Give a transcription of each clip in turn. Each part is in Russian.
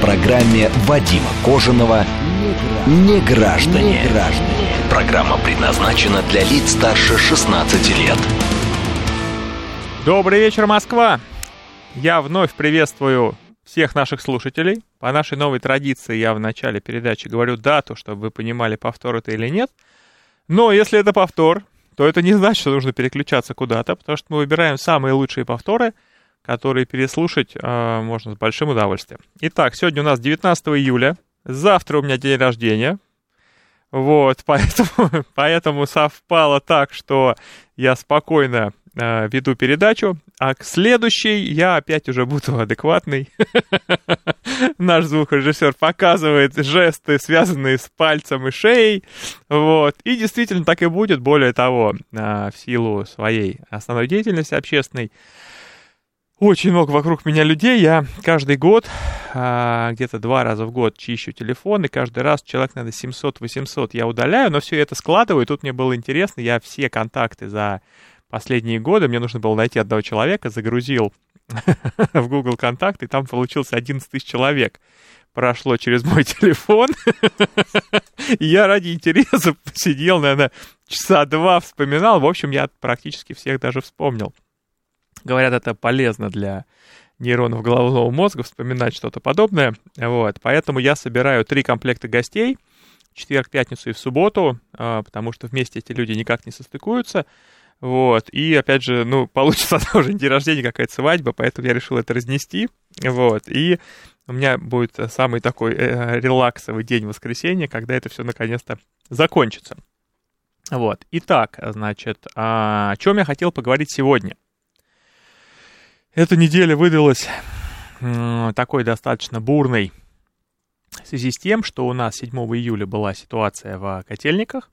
Программе Вадима Кожаного «Не граждане». Программа предназначена для лиц старше 16 лет. Добрый вечер, Москва! Я вновь приветствую всех наших слушателей. По нашей новой традиции я в начале передачи говорю дату, чтобы вы понимали, повтор это или нет. Но если это повтор, то это не значит, что нужно переключаться куда-то, потому что мы выбираем самые лучшие повторы, которые переслушать э, можно с большим удовольствием. Итак, сегодня у нас 19 июля, завтра у меня день рождения, вот, поэтому, поэтому совпало так, что я спокойно э, веду передачу, а к следующей я опять уже буду адекватный. Наш звукорежиссер показывает жесты, связанные с пальцем и шеей, вот, и действительно так и будет, более того, э, в силу своей основной деятельности общественной, очень много вокруг меня людей. Я каждый год, а, где-то два раза в год чищу телефон, и каждый раз человек, надо 700-800 я удаляю, но все это складываю. Тут мне было интересно, я все контакты за последние годы, мне нужно было найти одного человека, загрузил в Google контакты, и там получился 11 тысяч человек. Прошло через мой телефон. и я ради интереса посидел, наверное, часа два вспоминал. В общем, я практически всех даже вспомнил. Говорят, это полезно для нейронов головного мозга вспоминать что-то подобное. Вот. Поэтому я собираю три комплекта гостей четверг, пятницу и в субботу, а, потому что вместе эти люди никак не состыкуются. Вот, и опять же, ну, получится тоже день рождения, какая-то свадьба, поэтому я решил это разнести, вот, и у меня будет самый такой э, релаксовый день воскресенья, когда это все наконец-то закончится. Вот, итак, значит, а, о чем я хотел поговорить сегодня? Эта неделя выдалась такой достаточно бурной в связи с тем, что у нас 7 июля была ситуация в котельниках,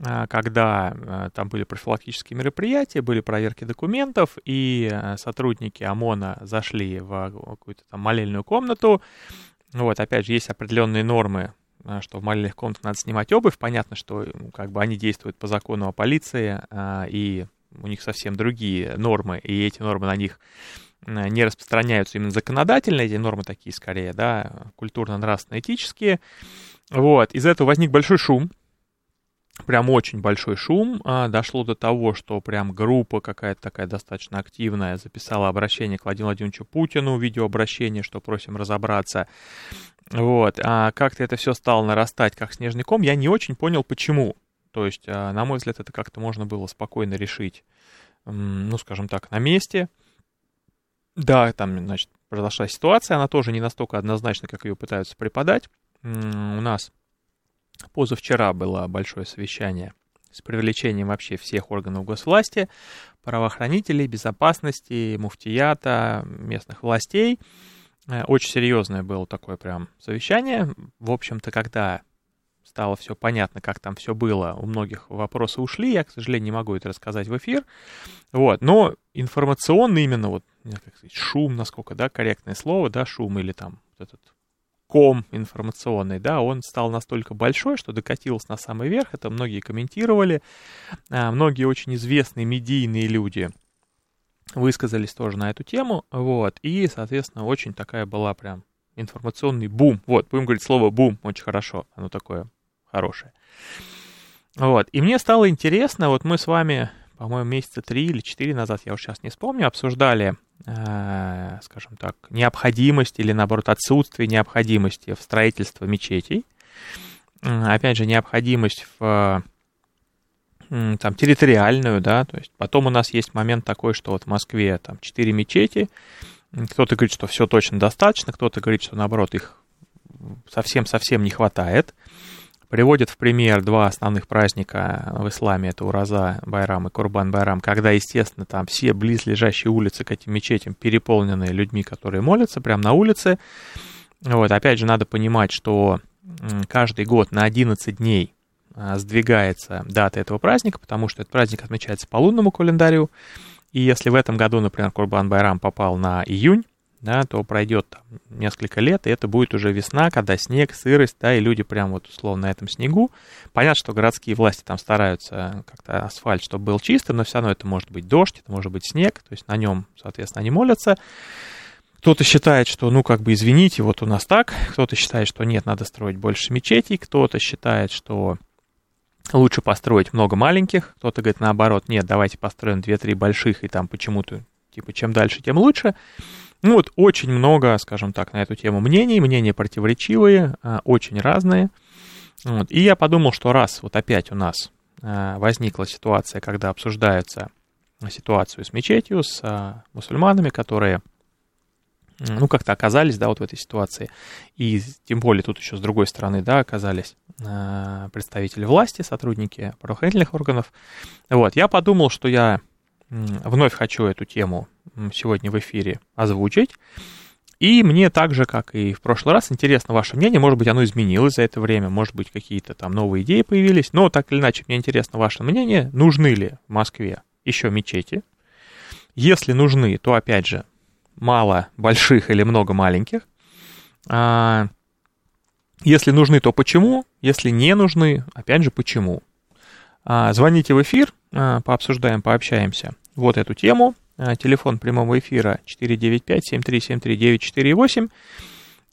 а, когда а, там были профилактические мероприятия, были проверки документов, и а, сотрудники ОМОНа зашли в какую-то там молельную комнату. Вот, опять же, есть определенные нормы, что в молельных комнатах надо снимать обувь. Понятно, что как бы они действуют по закону о полиции, и у них совсем другие нормы, и эти нормы на них э, не распространяются именно законодательно, эти нормы такие скорее, да, культурно-нравственно-этические. Вот, из этого возник большой шум, прям очень большой шум. А, дошло до того, что прям группа какая-то такая достаточно активная записала обращение к Владимиру Владимировичу Путину, видеообращение, что просим разобраться. Вот, а как-то это все стало нарастать как снежный ком, я не очень понял, почему. То есть, а, на мой взгляд, это как-то можно было спокойно решить, ну, скажем так, на месте. Да, там, значит, произошла ситуация, она тоже не настолько однозначна, как ее пытаются преподать. У нас позавчера было большое совещание с привлечением вообще всех органов госвласти, правоохранителей, безопасности, муфтията, местных властей. Э, очень серьезное было такое прям совещание. В общем-то, когда стало все понятно, как там все было. У многих вопросы ушли, я, к сожалению, не могу это рассказать в эфир. Вот, но информационный именно вот, как сказать, шум, насколько, да, корректное слово, да, шум или там вот этот ком информационный, да, он стал настолько большой, что докатился на самый верх, это многие комментировали, а, многие очень известные медийные люди высказались тоже на эту тему, вот, и, соответственно, очень такая была прям информационный бум, вот, будем говорить слово бум, очень хорошо, оно такое хорошее. Вот. И мне стало интересно, вот мы с вами, по-моему, месяца три или четыре назад, я уже сейчас не вспомню, обсуждали, э, скажем так, необходимость или, наоборот, отсутствие необходимости в строительстве мечетей. Опять же, необходимость в там, территориальную, да, то есть потом у нас есть момент такой, что вот в Москве там четыре мечети, кто-то говорит, что все точно достаточно, кто-то говорит, что наоборот их совсем-совсем не хватает. Приводят в пример два основных праздника в исламе, это Ураза Байрам и Курбан Байрам, когда, естественно, там все близлежащие улицы к этим мечетям переполнены людьми, которые молятся прямо на улице. Вот, опять же, надо понимать, что каждый год на 11 дней а, сдвигается дата этого праздника, потому что этот праздник отмечается по лунному календарю. И если в этом году, например, Курбан Байрам попал на июнь, да, то пройдет там несколько лет, и это будет уже весна, когда снег, сырость, да, и люди прям вот условно на этом снегу. Понятно, что городские власти там стараются как-то асфальт, чтобы был чистым, но все равно это может быть дождь, это может быть снег, то есть на нем, соответственно, они молятся. Кто-то считает, что, ну, как бы, извините, вот у нас так, кто-то считает, что нет, надо строить больше мечетей, кто-то считает, что лучше построить много маленьких, кто-то говорит наоборот, нет, давайте построим 2-3 больших, и там почему-то, типа, чем дальше, тем лучше. Ну вот очень много, скажем так, на эту тему мнений, мнения противоречивые, а, очень разные. Вот. И я подумал, что раз вот опять у нас а, возникла ситуация, когда обсуждается ситуацию с мечетью, с а, мусульманами, которые ну, как-то оказались, да, вот в этой ситуации. И тем более тут еще с другой стороны, да, оказались представители власти, сотрудники правоохранительных органов. Вот, я подумал, что я вновь хочу эту тему сегодня в эфире озвучить. И мне так же, как и в прошлый раз, интересно ваше мнение. Может быть, оно изменилось за это время, может быть, какие-то там новые идеи появились. Но так или иначе, мне интересно ваше мнение. Нужны ли в Москве еще мечети? Если нужны, то, опять же, мало больших или много маленьких. А, если нужны, то почему? Если не нужны, опять же, почему? А, звоните в эфир, а, пообсуждаем, пообщаемся. Вот эту тему. А, телефон прямого эфира 495-7373-948.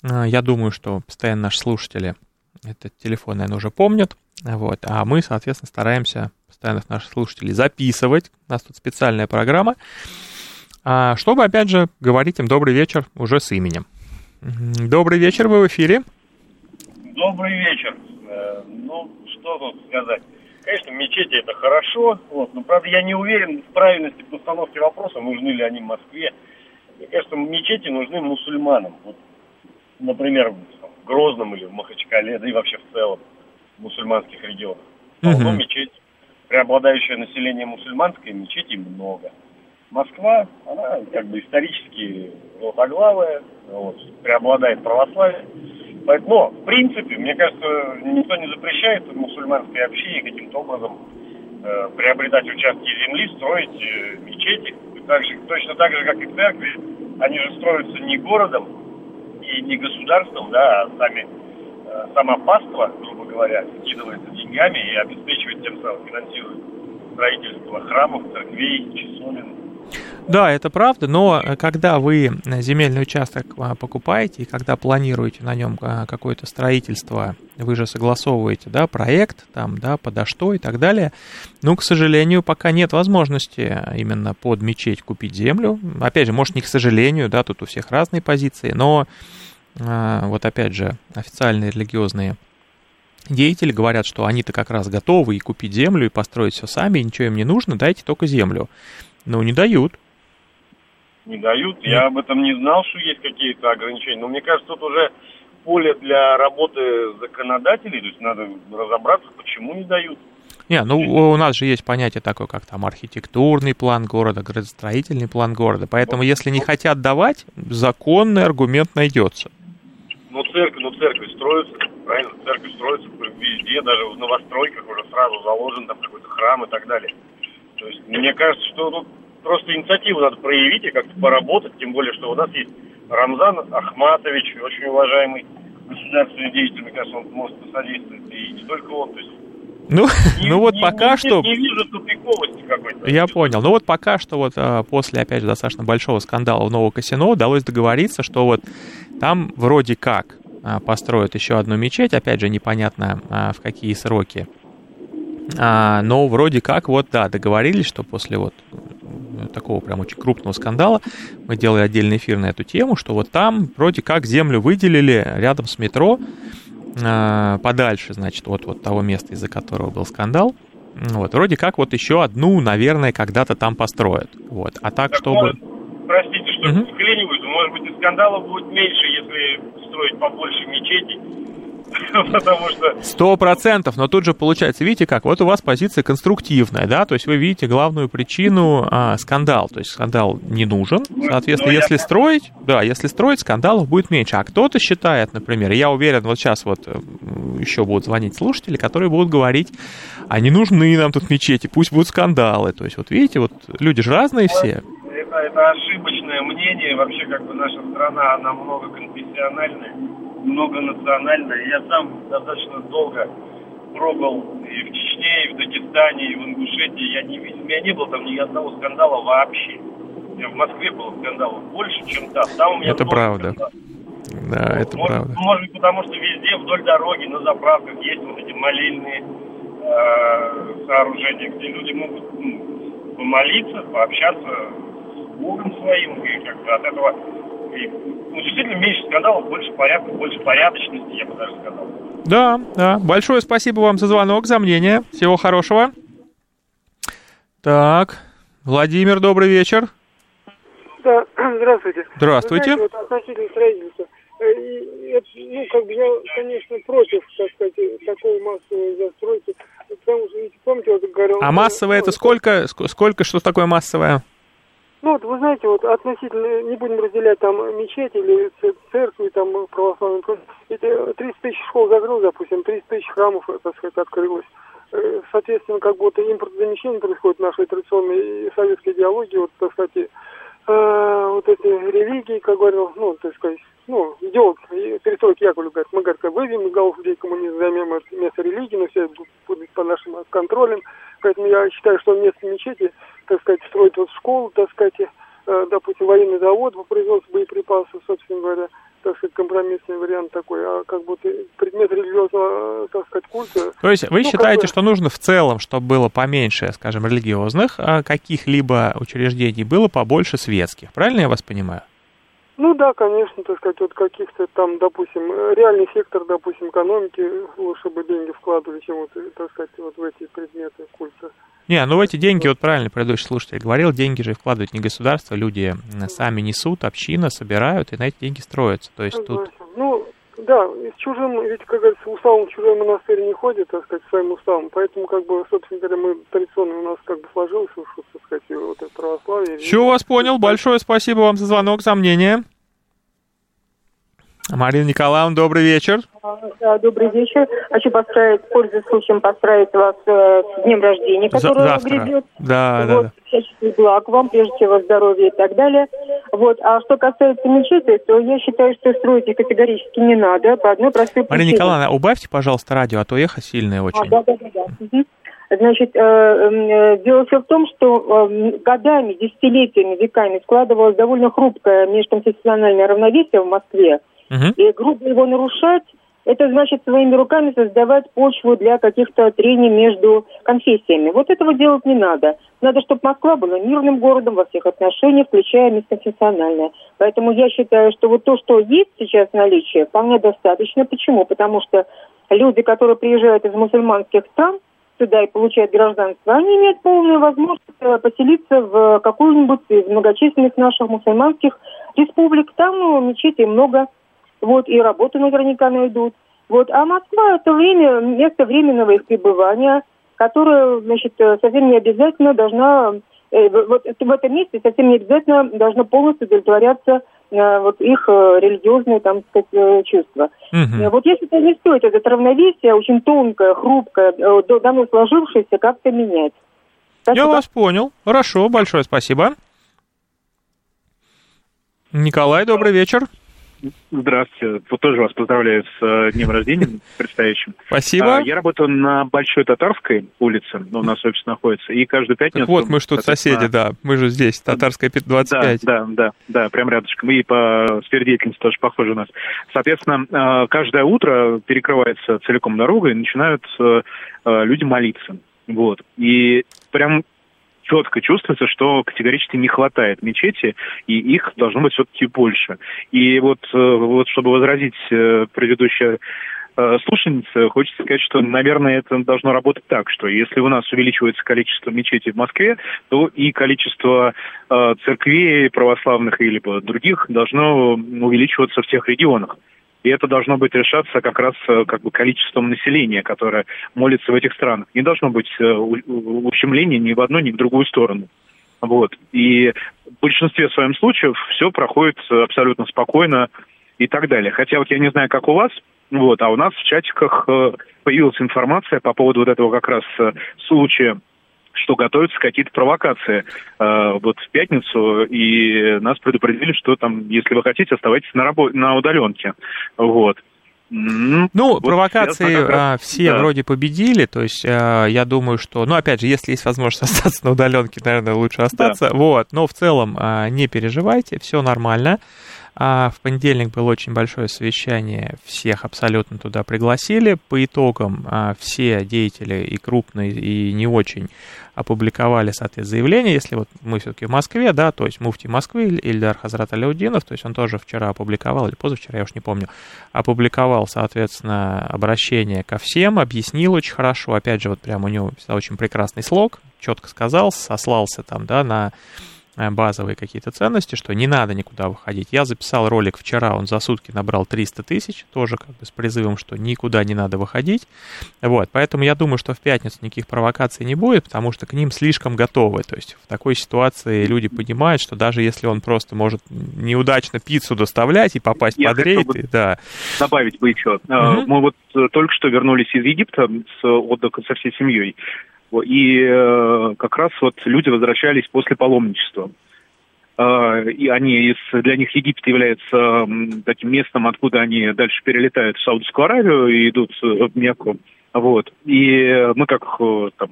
А, я думаю, что постоянно наши слушатели этот телефон, наверное, уже помнят. Вот. А мы, соответственно, стараемся постоянных наших слушателей записывать. У нас тут специальная программа. А, чтобы, опять же, говорить им добрый вечер уже с именем. Добрый вечер, вы в эфире. Добрый вечер. Э, ну, что тут сказать. Конечно, мечети это хорошо, вот, но, правда, я не уверен в правильности постановки вопроса, нужны ли они в Москве. Мне кажется, мечети нужны мусульманам. Вот, например, в Грозном или в Махачкале, да и вообще в целом в мусульманских регионах. Полно угу. мечеть. Преобладающее население мусульманское, мечетей много. Москва, она как бы исторически золотоглавая, вот, преобладает православие. Но, в принципе, мне кажется, никто не запрещает мусульманской общине каким-то образом э, приобретать участки земли, строить э, мечети. Так же, точно так же, как и церкви, они же строятся не городом и не государством, да, а сами, э, сама паства, грубо говоря, скидывается деньгами и обеспечивает тем самым, финансирует строительство храмов, церквей, часовен, да, это правда, но э, когда вы земельный участок а, покупаете и когда планируете на нем а, какое-то строительство, вы же согласовываете, да, проект, там, да, подо что и так далее. Ну, к сожалению, пока нет возможности именно под мечеть купить землю. Опять же, может, не к сожалению, да, тут у всех разные позиции, но а, вот опять же, официальные религиозные деятели говорят, что они-то как раз готовы и купить землю, и построить все сами, и ничего им не нужно, дайте только землю. Но не дают. Не дают. Я об этом не знал, что есть какие-то ограничения. Но мне кажется, тут уже поле для работы законодателей, то есть надо разобраться, почему не дают. Не, ну у нас же есть понятие такое, как там архитектурный план города, градостроительный план города. Поэтому, если не хотят давать, законный аргумент найдется. Ну, церковь, ну, церковь строится, правильно? Церковь строится везде, даже в новостройках уже сразу заложен там какой-то храм и так далее. То есть мне кажется, что тут просто инициативу надо проявить и как-то поработать, тем более, что у нас есть Рамзан Ахматович, очень уважаемый государственный деятель, мне кажется, он может посодействовать, и не только он, то есть ну, не, ну вот не, пока не, что... Не вижу тупиковости какой-то. Я понял. Ну вот пока что вот а, после, опять же, достаточно большого скандала в Нового Касино удалось договориться, что вот там вроде как а, построят еще одну мечеть, опять же, непонятно а, в какие сроки. Но вроде как вот, да, договорились, что после вот такого прям очень крупного скандала мы делали отдельный эфир на эту тему, что вот там вроде как землю выделили рядом с метро, а, подальше, значит, вот, вот того места, из-за которого был скандал. Вот, вроде как вот еще одну, наверное, когда-то там построят. Вот, а так, так чтобы... Может, простите, что угу. вклиниваюсь, может быть, и скандалов будет меньше, если строить побольше мечетей, Потому что... Сто процентов, но тут же получается, видите как, вот у вас позиция конструктивная, да, то есть вы видите главную причину а, скандал, то есть скандал не нужен, соответственно, но если я... строить, да, если строить, скандалов будет меньше, а кто-то считает, например, я уверен, вот сейчас вот э, еще будут звонить слушатели, которые будут говорить, а не нужны нам тут мечети, пусть будут скандалы, то есть вот видите, вот люди же разные все. Это, это ошибочное мнение, вообще как бы наша страна, она многоконфессиональная многонациональная. Я сам достаточно долго пробовал и в Чечне, и в Дагестане, и в Ингушетии. Я не видел, у меня не было там ни одного скандала вообще. В Москве было скандалов больше, чем там. Там у меня Это правда. Скандалов. Да, это может, правда. Может быть, потому что везде вдоль дороги, на заправках есть вот эти молильные э, сооружения, где люди могут ну, помолиться, пообщаться с Богом своим, и как бы от этого и, ну, действительно меньше скандалов, больше порядка, больше порядочности, я бы даже сказал. Да, да. Большое спасибо вам за звонок, за мнение. Всего хорошего. Так, Владимир, добрый вечер. Да, здравствуйте. Здравствуйте. Вы знаете, вот относительно строительства. Э, ну, как бы я, конечно, против, так сказать, такой массовой застройки. Потому что, помните, вот говорил... А массовое это сколько, сколько, что такое массовое? Ну, вот вы знаете, вот относительно, не будем разделять там мечети или церкви, там православные, это 30 тысяч школ закрыл, допустим, 30 тысяч храмов, так сказать, открылось. Э, соответственно, как будто импортозамещение происходит в нашей традиционной советской идеологии, вот, так сказать, э, вот эти религии, как говорил, ну, так сказать, ну, идеолог, перестройки Яковлев говорит, мы, говорит, выведем голов людей коммунизм, займем место религии, но все будут под нашим контролем. Поэтому я считаю, что вместо мечети так сказать, строить вот школу, так сказать, э, допустим, военный завод по производству боеприпасов, собственно говоря, так сказать, компромиссный вариант такой, а как будто предмет религиозного, э, так сказать, культа. То есть вы ну, считаете, бы... что нужно в целом, чтобы было поменьше, скажем, религиозных а каких-либо учреждений, было побольше светских, правильно я вас понимаю? Ну да, конечно, так сказать, вот каких-то там, допустим, реальный сектор, допустим, экономики, лучше бы деньги вкладывали, чем вот, так сказать, вот в эти предметы культа. Не, ну эти деньги, вот правильно предыдущий слушатель говорил, деньги же вкладывают не государство, люди сами несут, община собирают, и на эти деньги строятся. То есть тут... Ну, да, с чужим, ведь, как говорится, уставом чужой монастырь не ходит, так сказать, своим уставом. Поэтому, как бы, собственно говоря, мы традиционно у нас как бы сложилось, так сказать, вот это православие. Все вас понял. Большое спасибо вам за звонок, за мнение. Марина Николаевна, добрый вечер. Да, добрый вечер. Хочу поздравить, пользуясь случаем, поздравить вас э, с днем рождения, который Завтра. грядет. Да, вот, да, да. Всяческих благ вам, прежде всего здоровья и так далее. Вот. А что касается мечети, то я считаю, что строить их категорически не надо по одной простой причине. Марина Николаевна, убавьте, пожалуйста, радио, а то эхо сильное очень. А, да, да, да. да. Угу. Значит, э, э, дело все в том, что э, годами, десятилетиями, веками складывалось довольно хрупкое межконфессиональное равновесие в Москве. Угу. И грубо его нарушать, это значит своими руками создавать почву для каких-то трений между конфессиями. Вот этого делать не надо. Надо, чтобы Москва была мирным городом во всех отношениях, включая межконфессиональное. Поэтому я считаю, что вот то, что есть сейчас в наличии, вполне достаточно. Почему? Потому что люди, которые приезжают из мусульманских стран, сюда и получают гражданство, они имеют полную возможность э, поселиться в какую-нибудь из многочисленных наших мусульманских республик. Там ну, мечетей много, вот, и работу наверняка найдут. Вот, а Москва это время, место временного их пребывания, которое, значит, э, совсем не обязательно должна, э, вот в этом месте совсем не обязательно должно полностью удовлетворяться вот их э, религиозные, там, сказать, э, чувства. Угу. Вот если это не стоит это равновесие, очень тонкое, хрупкое, э, давно сложившееся, как-то менять. Спасибо. Я вас понял. Хорошо, большое спасибо. Николай, добрый вечер. Здравствуйте. Вот тоже вас поздравляю с э, днем рождения предстоящим. Спасибо. А, я работаю на Большой Татарской улице, у нас офис находится, и каждую пятницу... Так вот, мы же тут соседи, да, мы же здесь, Татарская 25. Да, да, да, да, прям рядышком, и по сфере деятельности тоже похоже у нас. Соответственно, э, каждое утро перекрывается целиком дорога, и начинают э, люди молиться. Вот. И прям четко чувствуется, что категорически не хватает мечети, и их должно быть все-таки больше. И вот, э, вот чтобы возразить э, предыдущее э, слушательница, хочется сказать, что, наверное, это должно работать так, что если у нас увеличивается количество мечетей в Москве, то и количество э, церквей православных или других должно увеличиваться в тех регионах. И это должно быть решаться как раз э, как бы количеством населения, которое молится в этих странах. Не должно быть э, ущемления ни в одну, ни в другую сторону. Вот. И в большинстве своем случаев все проходит абсолютно спокойно и так далее. Хотя вот я не знаю, как у вас, вот, а у нас в чатиках э, появилась информация по поводу вот этого как раз случая что готовятся какие-то провокации э, вот в пятницу, и нас предупредили, что там, если вы хотите, оставайтесь на, рабо- на удаленке. Вот. Ну, вот провокации раз... все да. вроде победили, то есть э, я думаю, что, ну, опять же, если есть возможность остаться на удаленке, наверное, лучше остаться, да. вот, но в целом э, не переживайте, все нормально. А в понедельник было очень большое совещание, всех абсолютно туда пригласили. По итогам а, все деятели и крупные, и не очень опубликовали, соответственно, заявление. Если вот мы все-таки в Москве, да, то есть муфти Москвы Ильдар Хазрат Аляудинов, то есть он тоже вчера опубликовал, или позавчера, я уж не помню, опубликовал, соответственно, обращение ко всем, объяснил очень хорошо, опять же, вот прям у него очень прекрасный слог, четко сказал, сослался там, да, на базовые какие-то ценности, что не надо никуда выходить. Я записал ролик вчера, он за сутки набрал 300 тысяч, тоже как бы с призывом, что никуда не надо выходить. Вот, поэтому я думаю, что в пятницу никаких провокаций не будет, потому что к ним слишком готовы. То есть в такой ситуации люди понимают, что даже если он просто может неудачно пиццу доставлять и попасть я под рейд, бы да. Добавить бы еще. Угу. Мы вот э, только что вернулись из Египта с отдыха со всей семьей. И э, как раз вот люди возвращались после паломничества. Э, и они, для них Египет является таким местом, откуда они дальше перелетают в Саудовскую Аравию и идут в Мекку. Вот. И мы как э, там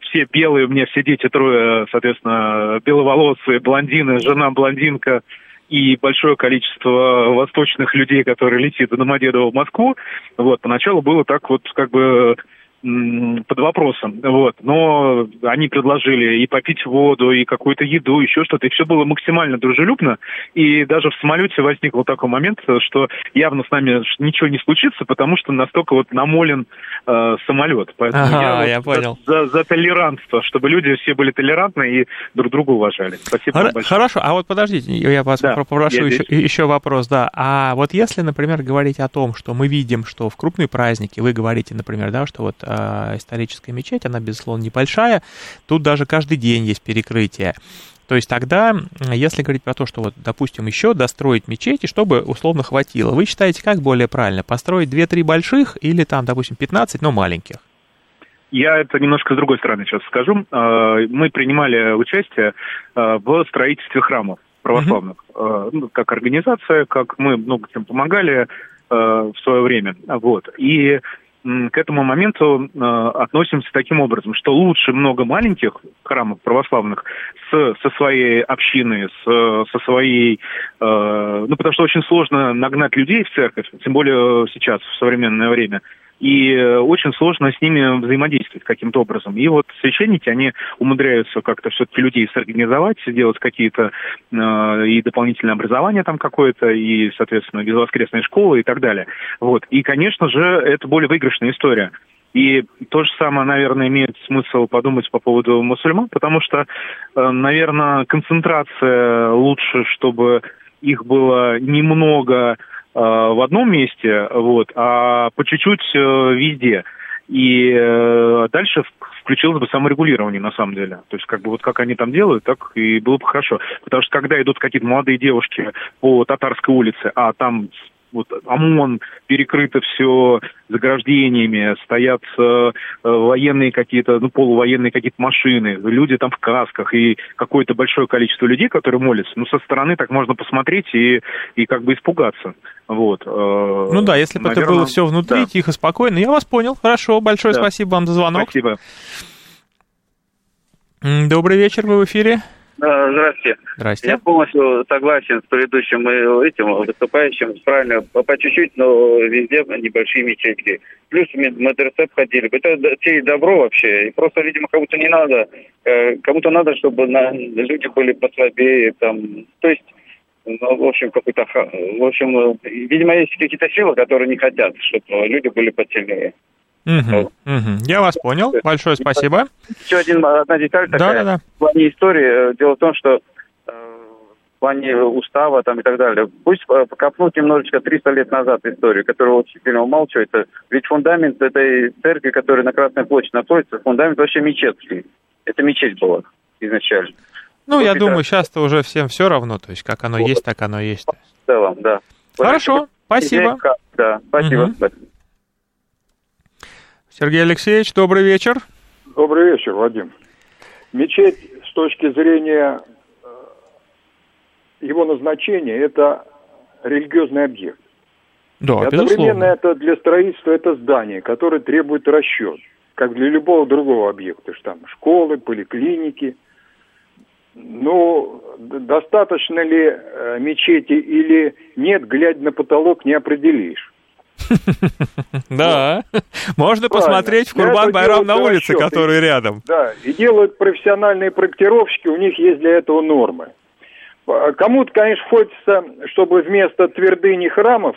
все белые, у меня все дети трое, соответственно, беловолосые, блондины, жена блондинка и большое количество восточных людей, которые летит до Домодедово в Москву. Вот, поначалу было так вот как бы под вопросом. Вот. Но они предложили и попить воду, и какую-то еду, еще что-то. И все было максимально дружелюбно. И даже в самолете возник вот такой момент, что явно с нами ничего не случится, потому что настолько вот намолен э, самолет. Поэтому ага, я, вот я понял. За, за толерантство, чтобы люди все были толерантны и друг друга уважали. Спасибо Хор- большое. Хорошо, а вот подождите, я вас да, попрошу я еще, еще вопрос, да. А вот если, например, говорить о том, что мы видим, что в крупные праздники, вы говорите, например, да, что вот э, историческая мечеть, она, безусловно, небольшая, тут даже каждый день есть перекрытие. То есть тогда, если говорить про то, что вот, допустим, еще достроить мечети, чтобы условно хватило, вы считаете, как более правильно, построить 2-3 больших или там, допустим, 15, но маленьких? Я это немножко с другой стороны сейчас скажу. А, мы принимали участие а, в строительстве храмов православных. Uh-huh. Как организация, как мы много чем помогали в свое время. Вот. И к этому моменту э, относимся таким образом, что лучше много маленьких храмов православных с, со своей общиной, с, со своей... Э, ну, потому что очень сложно нагнать людей в церковь, тем более сейчас, в современное время и э, очень сложно с ними взаимодействовать каким-то образом. И вот священники, они умудряются как-то все-таки людей сорганизовать, сделать какие-то э, и дополнительное образование там какое-то, и, соответственно, безвоскресные школы и так далее. Вот. И, конечно же, это более выигрышная история. И то же самое, наверное, имеет смысл подумать по поводу мусульман, потому что, э, наверное, концентрация лучше, чтобы их было немного в одном месте, вот, а по чуть-чуть э, везде. И э, дальше включилось бы саморегулирование, на самом деле. То есть, как бы вот как они там делают, так и было бы хорошо. Потому что когда идут какие-то молодые девушки по Татарской улице, а там вот ОМОН, перекрыто все заграждениями, стоят э, военные какие-то, ну, полувоенные какие-то машины, люди там в касках, и какое-то большое количество людей, которые молятся, ну, со стороны так можно посмотреть и, и как бы испугаться. Вот. Э, ну да, если бы это было все внутри, да. тихо, спокойно. Я вас понял. Хорошо, большое да. спасибо вам за звонок. Спасибо. Добрый вечер, вы в эфире. Здравствуйте. Здравствуйте. Я полностью согласен с предыдущим этим выступающим. Правильно, по, чуть-чуть, но везде небольшие мечетки. Плюс МДРЦ ходили. Это те и добро вообще. И просто, видимо, кому-то не надо. Э, кому-то надо, чтобы на, люди были послабее. Там. То есть, ну, в общем, какой-то... В общем, видимо, есть какие-то силы, которые не хотят, чтобы люди были посильнее. Угу, угу. Я вас понял. Большое спасибо. Еще один, одна деталь такая. Да, да, да. В плане истории. Дело в том, что э, плане устава там и так далее. Пусть копнуть немножечко 300 лет назад историю, которую очень сильно умалчивается. Ведь фундамент этой церкви, которая на Красной площади находится, фундамент вообще мечетский. Это мечеть была изначально. Ну, вот я думаю, сейчас-то уже всем все равно, то есть как оно вот. есть, так оно есть. В целом, да. Хорошо, спасибо. Да, спасибо. Угу. Сергей Алексеевич, добрый вечер. Добрый вечер, Вадим. Мечеть с точки зрения э, его назначения это религиозный объект. Да, и одновременно это для строительства это здание, которое требует расчет, как для любого другого объекта, что там школы, поликлиники. Ну, достаточно ли э, мечети или нет, глядя на потолок, не определишь. Да, можно посмотреть в Курбан Байрам на улице, который рядом. Да, и делают профессиональные проектировщики, у них есть для этого нормы. Кому-то, конечно, хочется, чтобы вместо твердыни храмов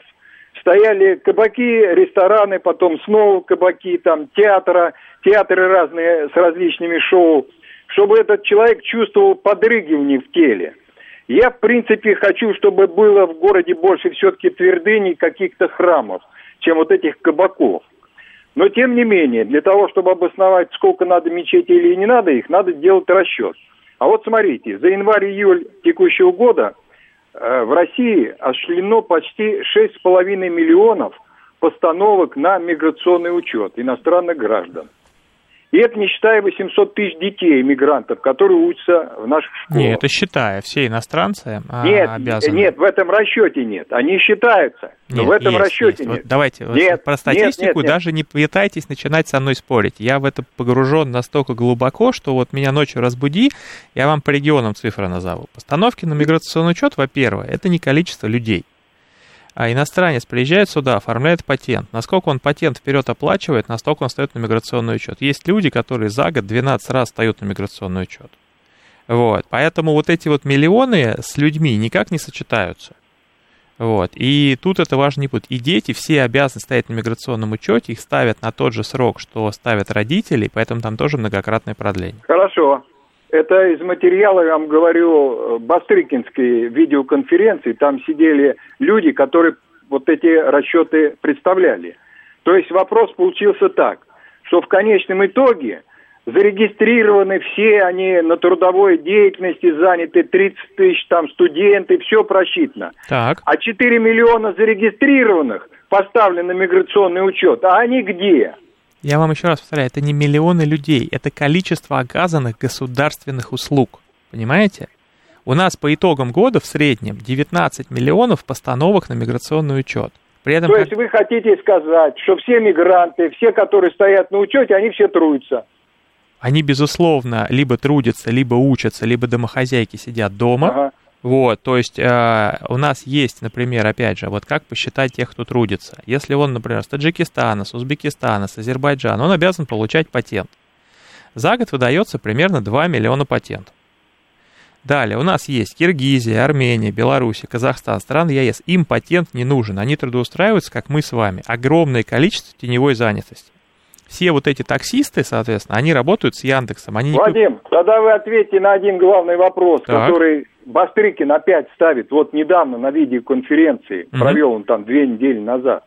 стояли кабаки, рестораны, потом снова кабаки, там театра, театры разные с различными шоу, чтобы этот человек чувствовал подрыгивание в теле. Я, в принципе, хочу, чтобы было в городе больше все-таки твердыней, каких-то храмов – чем вот этих кабаков. Но тем не менее, для того, чтобы обосновать, сколько надо мечетей или не надо их, надо делать расчет. А вот смотрите, за январь-июль текущего года э, в России осуществлено почти 6,5 миллионов постановок на миграционный учет иностранных граждан. И это не считая 800 тысяч детей, мигрантов, которые учатся в наших школах. Нет, это считая, все иностранцы а, нет, обязаны. Нет, в этом расчете нет. Они считаются, но нет, в этом есть, расчете есть. нет. Вот давайте, нет, про статистику нет, нет, даже не пытайтесь начинать со мной спорить. Я в это погружен настолько глубоко, что вот меня ночью разбуди, я вам по регионам цифры назову. Постановки на миграционный учет, во-первых, это не количество людей а иностранец приезжает сюда, оформляет патент. Насколько он патент вперед оплачивает, настолько он встает на миграционный учет. Есть люди, которые за год 12 раз встают на миграционный учет. Вот. Поэтому вот эти вот миллионы с людьми никак не сочетаются. Вот. И тут это важно не будет. И дети все обязаны стоять на миграционном учете, их ставят на тот же срок, что ставят родители, поэтому там тоже многократное продление. Хорошо. Это из материала, я вам говорю, Бастрыкинской видеоконференции. Там сидели люди, которые вот эти расчеты представляли. То есть вопрос получился так, что в конечном итоге зарегистрированы все они на трудовой деятельности, заняты 30 тысяч там студенты, все просчитано. Так. А 4 миллиона зарегистрированных поставлены на миграционный учет, а они где? Я вам еще раз повторяю, это не миллионы людей, это количество оказанных государственных услуг. Понимаете? У нас по итогам года в среднем 19 миллионов постановок на миграционный учет. При этом, То есть вы хотите сказать, что все мигранты, все, которые стоят на учете, они все трудятся? Они, безусловно, либо трудятся, либо учатся, либо домохозяйки сидят дома. Ага. Вот, то есть э, у нас есть, например, опять же, вот как посчитать тех, кто трудится. Если он, например, с Таджикистана, с Узбекистана, с Азербайджана, он обязан получать патент. За год выдается примерно 2 миллиона патентов. Далее, у нас есть Киргизия, Армения, Беларусь, Казахстан, страны ЕС. Им патент не нужен, они трудоустраиваются, как мы с вами. Огромное количество теневой занятости. Все вот эти таксисты, соответственно, они работают с Яндексом. Они Вадим, не... тогда вы ответьте на один главный вопрос, так. который Бастрыкин опять ставит, вот недавно на видеоконференции, угу. провел он там две недели назад.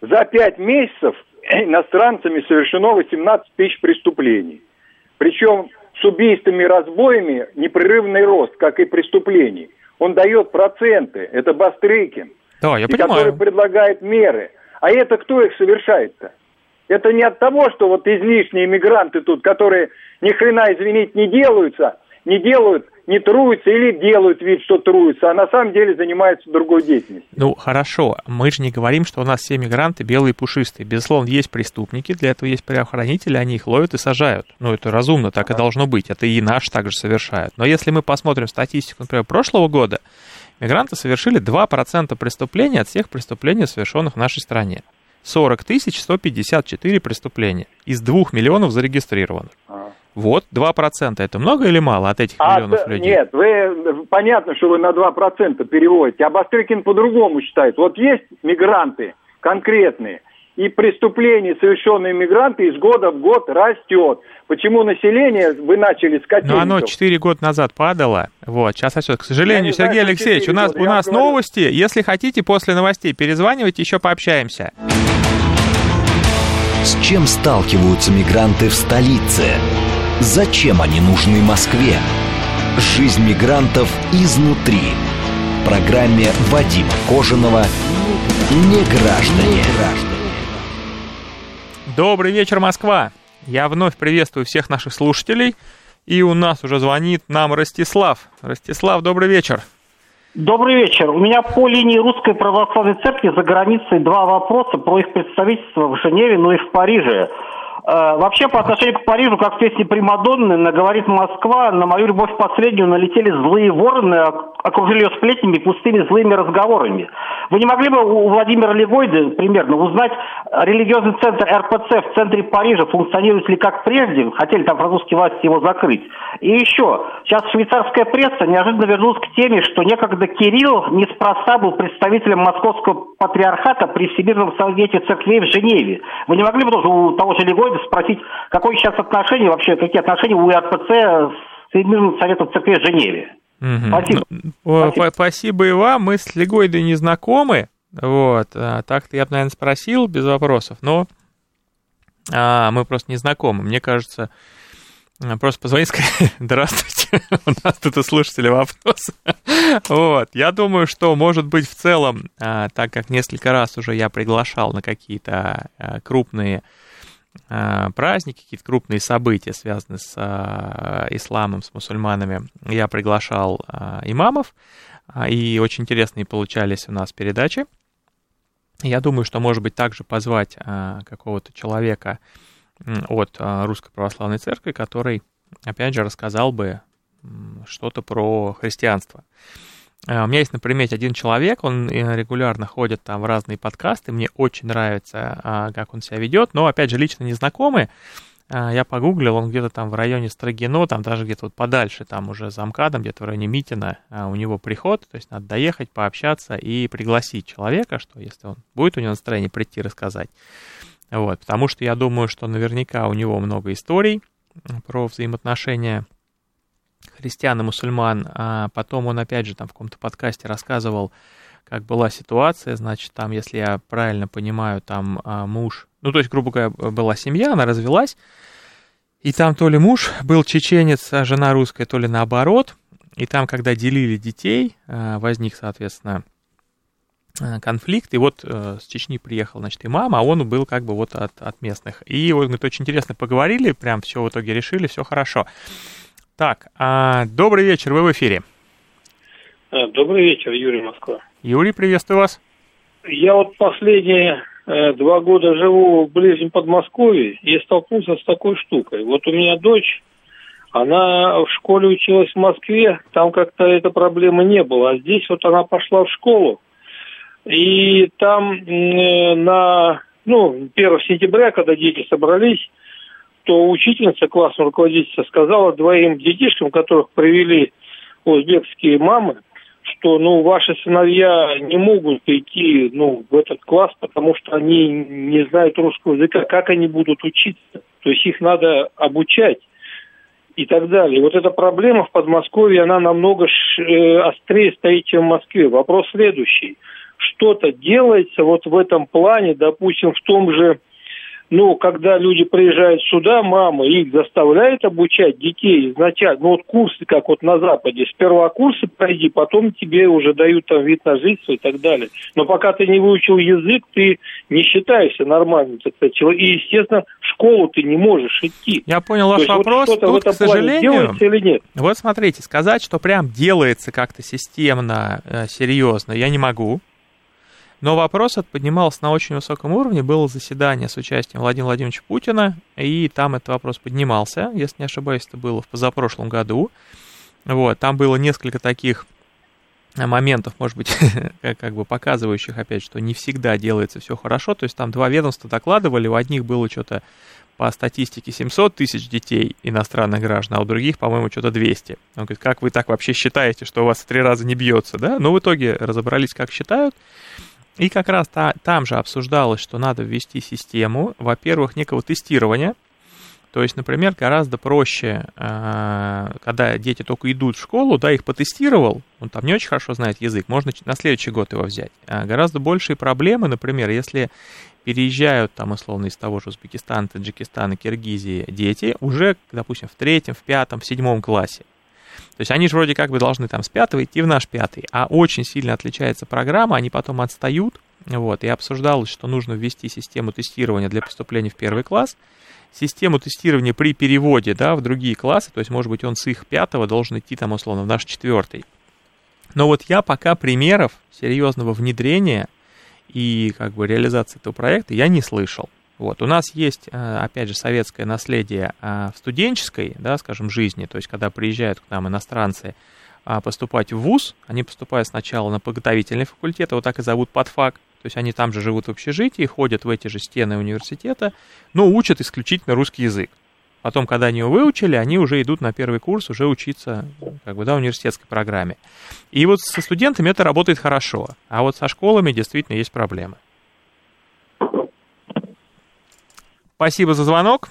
За пять месяцев иностранцами совершено 18 тысяч преступлений. Причем с убийствами и разбоями непрерывный рост, как и преступлений. Он дает проценты, это Бастрыкин. Да, я и понимаю. Который предлагает меры. А это кто их совершает-то? Это не от того, что вот излишние мигранты тут, которые ни хрена, извините, не делаются, не делают не труются или делают вид, что труются, а на самом деле занимаются другой деятельностью. Ну, хорошо, мы же не говорим, что у нас все мигранты белые и пушистые. Безусловно, есть преступники, для этого есть правоохранители, они их ловят и сажают. Ну, это разумно, так и должно быть. Это и наш также совершают. Но если мы посмотрим статистику, например, прошлого года, мигранты совершили 2% преступлений от всех преступлений, совершенных в нашей стране. 40 тысяч 154 преступления из 2 миллионов зарегистрированных. А. Вот, 2% это много или мало от этих а миллионов людей? Нет, вы, понятно, что вы на 2% переводите, а Бастрыкин по-другому считает. Вот есть мигранты конкретные, и преступлений, совершенные мигранты, из года в год растет. Почему население, вы начали с котельников? Ну, оно 4 года назад падало, вот, сейчас растет. К сожалению, Сергей знаю, Алексеевич, у нас, года, у нас говорю... новости, если хотите, после новостей перезванивайте, еще пообщаемся. С чем сталкиваются мигранты в столице? Зачем они нужны Москве? Жизнь мигрантов изнутри. В программе Вадима Кожаного «Не граждане». Добрый вечер, Москва! Я вновь приветствую всех наших слушателей. И у нас уже звонит нам Ростислав. Ростислав, добрый вечер. Добрый вечер. У меня по линии Русской Православной Церкви за границей два вопроса про их представительство в Женеве, ну и в Париже. Э, вообще, по отношению к Парижу, как в песне Примадонны, говорит Москва, на мою любовь последнюю налетели злые вороны, окружили ее сплетнями, пустыми злыми разговорами. Вы не могли бы у Владимира Легойда примерно узнать, религиозный центр РПЦ в центре Парижа функционирует ли как прежде? Хотели там французские власти его закрыть. И еще, сейчас швейцарская пресса неожиданно вернулась к теме, что некогда Кирилл неспроста был представителем московского патриархата при Всемирном совете церквей в Женеве. Вы не могли бы тоже у того же Легойда спросить, какое сейчас отношение, вообще какие отношения у РПЦ с Всемирным советом церквей в Женеве? Угу. Спасибо. Ну, спасибо. Спасибо и вам. Мы с Легойдой не знакомы. Вот. А, так-то я бы, наверное, спросил без вопросов, но а, мы просто не знакомы. Мне кажется, а, просто позвонить сказать, здравствуйте, у нас тут у слушателя вопрос. вот, я думаю, что, может быть, в целом, а, так как несколько раз уже я приглашал на какие-то крупные праздники, какие-то крупные события, связанные с э, исламом, с мусульманами, я приглашал э, имамов, и очень интересные получались у нас передачи. Я думаю, что, может быть, также позвать какого-то человека от Русской Православной Церкви, который, опять же, рассказал бы что-то про христианство. Э, у меня есть на примете один человек, он э, регулярно ходит там в разные подкасты, мне очень нравится, а, как он себя ведет, но, опять же, лично незнакомый, э, я погуглил, он где-то там в районе Строгино, там даже где-то вот подальше, там уже за МКАДом, где-то в районе Митина, у него приход, то есть надо доехать, пообщаться и пригласить человека, что если он будет у него настроение прийти рассказать. Вот, потому что я думаю, что наверняка у него много историй про взаимоотношения христиан и мусульман. А потом он, опять же, там в каком-то подкасте рассказывал, как была ситуация, значит, там, если я правильно понимаю, там а, муж, ну, то есть, грубо говоря, была семья, она развелась, и там то ли муж был чеченец, а жена русская, то ли наоборот, и там, когда делили детей, а, возник, соответственно, а, конфликт, и вот э, с Чечни приехал, значит, имам, а он был как бы вот от, от местных. И вот, говорит, очень интересно поговорили, прям все в итоге решили, все хорошо. Так, а, добрый вечер, вы в эфире. А, добрый вечер, Юрий Москва. Юрий, приветствую вас. Я вот последние э, два года живу в ближнем Подмосковье и столкнулся с такой штукой. Вот у меня дочь, она в школе училась в Москве, там как-то этой проблемы не было. А здесь вот она пошла в школу, и там э, на, ну, 1 сентября, когда дети собрались, то учительница, классная руководительница, сказала двоим детишкам, которых привели узбекские мамы, что ну ваши сыновья не могут идти ну в этот класс, потому что они не знают русского языка, как они будут учиться, то есть их надо обучать и так далее. Вот эта проблема в Подмосковье, она намного э, острее стоит, чем в Москве. Вопрос следующий. Что-то делается вот в этом плане, допустим, в том же ну, когда люди приезжают сюда, мама их заставляет обучать детей изначально, ну, вот курсы, как вот на Западе, сперва курсы пройди, потом тебе уже дают там вид на жительство и так далее. Но пока ты не выучил язык, ты не считаешься нормальным, так сказать, и, естественно, в школу ты не можешь идти. Я понял ваш То вопрос, вот тут, к сожалению, или нет? вот смотрите, сказать, что прям делается как-то системно, э, серьезно, я не могу. Но вопрос поднимался на очень высоком уровне. Было заседание с участием Владимира Владимировича Путина, и там этот вопрос поднимался. Если не ошибаюсь, это было в позапрошлом году. Вот, там было несколько таких моментов, может быть, как бы показывающих, опять, что не всегда делается все хорошо. То есть там два ведомства докладывали, у одних было что-то по статистике 700 тысяч детей иностранных граждан, а у других, по-моему, что-то 200. Он говорит, как вы так вообще считаете, что у вас в три раза не бьется, да? Но в итоге разобрались, как считают. И как раз та, там же обсуждалось, что надо ввести систему, во-первых, некого тестирования, то есть, например, гораздо проще, э, когда дети только идут в школу, да, их потестировал, он там не очень хорошо знает язык, можно на следующий год его взять. А гораздо большие проблемы, например, если переезжают там условно из того же Узбекистана, Таджикистана, Киргизии дети уже, допустим, в третьем, в пятом, в седьмом классе. То есть они же вроде как бы должны там с пятого идти в наш пятый, а очень сильно отличается программа, они потом отстают, вот, и обсуждалось, что нужно ввести систему тестирования для поступления в первый класс, систему тестирования при переводе, да, в другие классы, то есть, может быть, он с их пятого должен идти там, условно, в наш четвертый. Но вот я пока примеров серьезного внедрения и как бы реализации этого проекта я не слышал. Вот. У нас есть, э, опять же, советское наследие э, в студенческой, да, скажем, жизни, то есть когда приезжают к нам иностранцы а, поступать в ВУЗ, они поступают сначала на подготовительный факультет, его так и зовут подфак, то есть они там же живут в общежитии, ходят в эти же стены университета, но учат исключительно русский язык. Потом, когда они его выучили, они уже идут на первый курс уже учиться как бы, да, университетской программе. И вот со студентами это работает хорошо, а вот со школами действительно есть проблемы. Спасибо за звонок.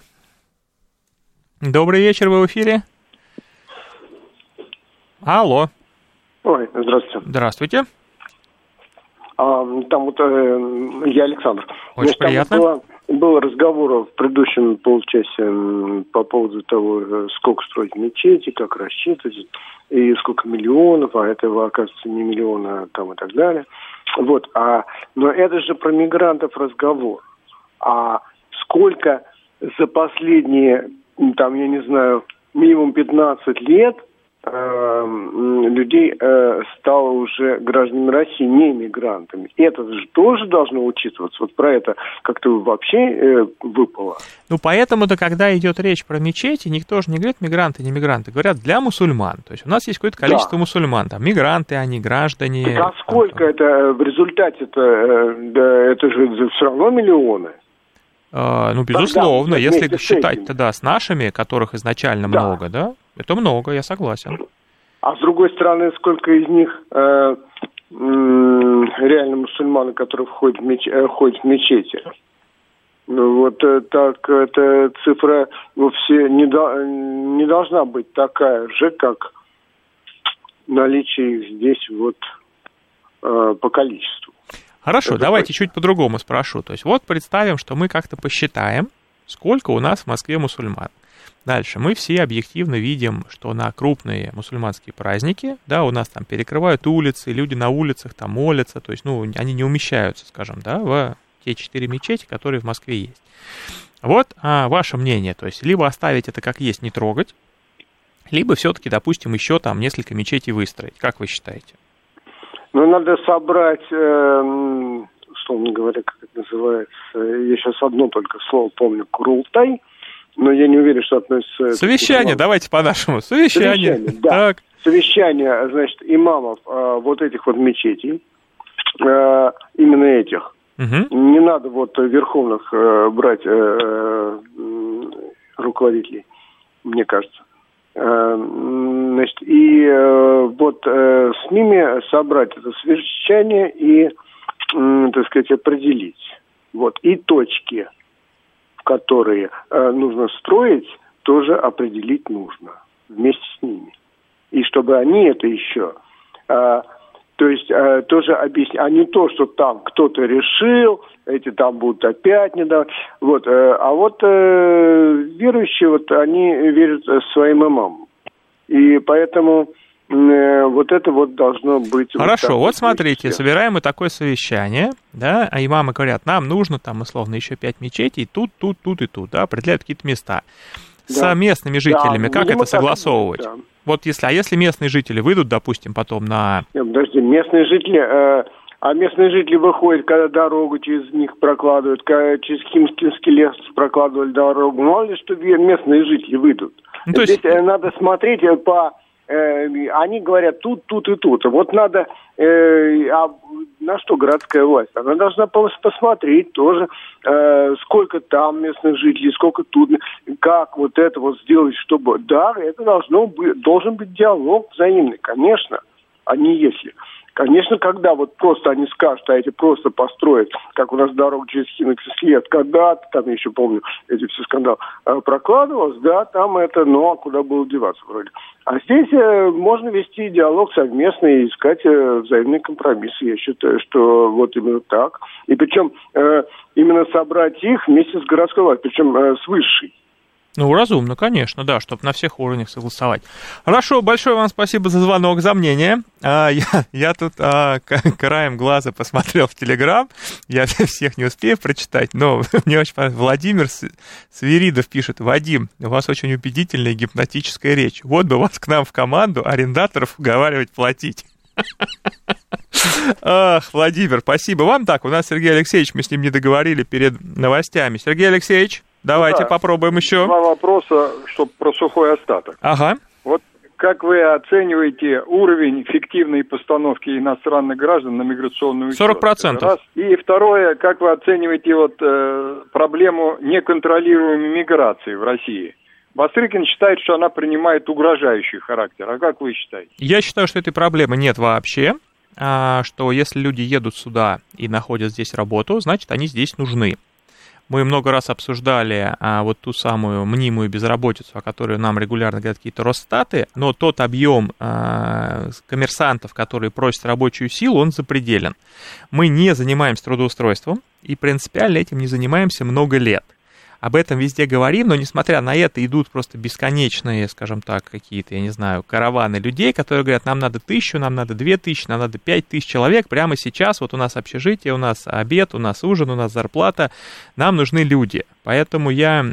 Добрый вечер, вы в эфире. Алло. Ой, здравствуйте. Здравствуйте. А, там вот э, я Александр. Очень Значит, приятно. Было, был разговор в предыдущем полчасе по поводу того, э, сколько строить мечети, как рассчитывать, и сколько миллионов, а этого, оказывается, не миллиона, там и так далее. Вот, а, но это же про мигрантов разговор. А сколько за последние, там, я не знаю, минимум 15 лет – Эм, людей э, стало уже гражданами России не иммигрантами. Это же тоже должно учитываться. Вот про это как-то вообще э, выпало. Ну, поэтому-то, когда идет речь про мечети, никто же не говорит мигранты, не мигранты. Говорят для мусульман. То есть у нас есть какое-то количество да. мусульман. Там мигранты, они граждане. Так а сколько там, это э, в результате-то? Э, да, это же все равно миллионы. Uh, ну, безусловно, Тогда, если считать тогда с нашими, которых изначально да. много, да, это много, я согласен. А с другой стороны, сколько из них э, э, реально мусульманы, которые входят в, меч, э, ходят в мечети? Ну вот э, так эта цифра вовсе не, до, не должна быть такая же, как наличие здесь вот э, по количеству. Хорошо, Это давайте точно. чуть по-другому спрошу. То есть вот представим, что мы как-то посчитаем, сколько у нас в Москве мусульман. Дальше. Мы все объективно видим, что на крупные мусульманские праздники, да, у нас там перекрывают улицы, люди на улицах там молятся, то есть, ну, они не умещаются, скажем, да, в те четыре мечети, которые в Москве есть. Вот а, ваше мнение, то есть, либо оставить это как есть, не трогать, либо все-таки, допустим, еще там несколько мечетей выстроить. Как вы считаете? Ну, надо собрать, э, условно говоря, как это называется, я сейчас одно только слово помню, Курултай, но я не уверен, что относится... Совещание, давайте по-нашему. Совещание. Совещание, да. Так. Совещание, значит, имамов э, вот этих вот мечетей, э, именно этих. Угу. Не надо вот верховных э, брать э, э, руководителей, мне кажется. Э, значит, и э, вот э, с ними собрать это совещание и, так сказать, определить. Вот, и точки – которые э, нужно строить, тоже определить нужно вместе с ними. И чтобы они это еще, э, то есть э, тоже объяснить, а не то, что там кто-то решил, эти там будут опять не давать. Вот, э, а вот э, верующие, вот они верят своим имамам. И поэтому Э, вот это вот должно быть... Хорошо, вот, вот смотрите, собираем мы такое совещание, да, а имамы говорят, нам нужно там условно еще пять мечетей, тут, тут, тут и тут, да, определяют какие-то места. Да. С местными жителями да, как это согласовывать? Да. Вот если, а если местные жители выйдут, допустим, потом на... Нет, подожди, местные жители... Э, а местные жители выходят, когда дорогу через них прокладывают, когда через Химский лес прокладывали дорогу. Мало ли, что местные жители выйдут. Ну, то есть... Здесь э, надо смотреть по Э, они говорят тут, тут и тут. Вот надо, э, а на что городская власть? Она должна посмотреть тоже, э, сколько там местных жителей, сколько тут, как вот это вот сделать, чтобы... Да, это должно быть, должен быть диалог взаимный, конечно, а не если. Конечно, когда вот просто они скажут, а эти просто построят, как у нас дорога через Хинекс след, когда-то, там я еще помню, эти все скандалы, э, прокладывалось, да, там это, но куда было деваться вроде. А здесь э, можно вести диалог совместный и искать э, взаимные компромиссы. Я считаю, что вот именно так. И причем именно собрать их вместе с городской властью, причем с высшей. Ну, разумно, конечно, да, чтобы на всех уровнях согласовать. Хорошо, большое вам спасибо за звонок, за мнение. А, я, я тут а, краем глаза посмотрел в Телеграм, я всех не успею прочитать, но мне очень понравилось. Владимир Свиридов пишет, Вадим, у вас очень убедительная гипнотическая речь. Вот бы вас к нам в команду арендаторов уговаривать платить. Ах, Владимир, спасибо вам. Так, у нас Сергей Алексеевич, мы с ним не договорили перед новостями. Сергей Алексеевич. Давайте да, попробуем еще. Два вопроса, чтобы про сухой остаток. Ага. Вот как вы оцениваете уровень фиктивной постановки иностранных граждан на миграционную учет? 40%. Раз. И второе, как вы оцениваете вот, э, проблему неконтролируемой миграции в России? Бастрыкин считает, что она принимает угрожающий характер. А как вы считаете? Я считаю, что этой проблемы нет вообще. А, что если люди едут сюда и находят здесь работу, значит, они здесь нужны. Мы много раз обсуждали а, вот ту самую мнимую безработицу, о которой нам регулярно говорят какие-то Росстаты, но тот объем а, коммерсантов, которые просят рабочую силу, он запределен. Мы не занимаемся трудоустройством и принципиально этим не занимаемся много лет об этом везде говорим, но несмотря на это идут просто бесконечные, скажем так, какие-то, я не знаю, караваны людей, которые говорят, нам надо тысячу, нам надо две тысячи, нам надо пять тысяч человек прямо сейчас, вот у нас общежитие, у нас обед, у нас ужин, у нас зарплата, нам нужны люди. Поэтому я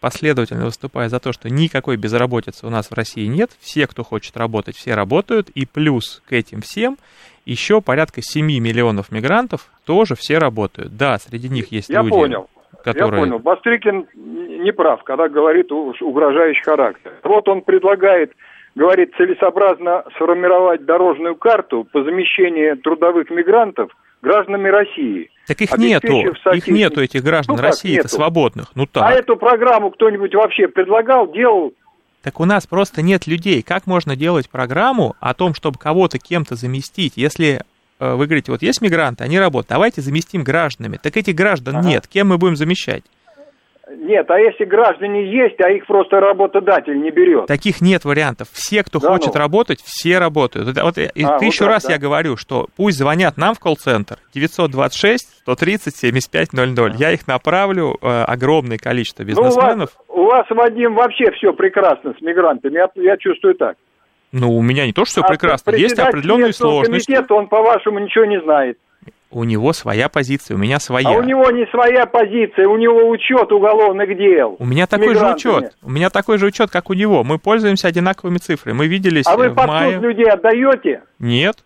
последовательно выступаю за то, что никакой безработицы у нас в России нет, все, кто хочет работать, все работают, и плюс к этим всем еще порядка 7 миллионов мигрантов тоже все работают. Да, среди них есть я люди. Я понял который... Я понял. Бастрыкин не прав, когда говорит угрожающий характер. Вот он предлагает, говорит, целесообразно сформировать дорожную карту по замещению трудовых мигрантов гражданами России. Так их нету, их нету этих граждан ну, России-то свободных. Ну так. А эту программу кто-нибудь вообще предлагал, делал? Так у нас просто нет людей. Как можно делать программу о том, чтобы кого-то кем-то заместить, если вы говорите, вот есть мигранты, они работают, давайте заместим гражданами. Так этих граждан ага. нет, кем мы будем замещать? Нет, а если граждане есть, а их просто работодатель не берет? Таких нет вариантов. Все, кто да хочет ну. работать, все работают. Вот, и а, тысячу вот раз да. я говорю, что пусть звонят нам в колл-центр 926 130 7500. А. Я их направлю, э, огромное количество бизнесменов. Ну, у, вас, у вас, Вадим, вообще все прекрасно с мигрантами, я, я чувствую так. Ну, у меня не то, что все а прекрасно, есть определенные сложности. Комитет, он, по-вашему, ничего не знает. У него своя позиция, у меня своя. А у него не своя позиция, у него учет уголовных дел. У меня такой же учет. У меня такой же учет, как у него. Мы пользуемся одинаковыми цифрами. Мы виделись А вы в под мае. людей отдаете? Нет.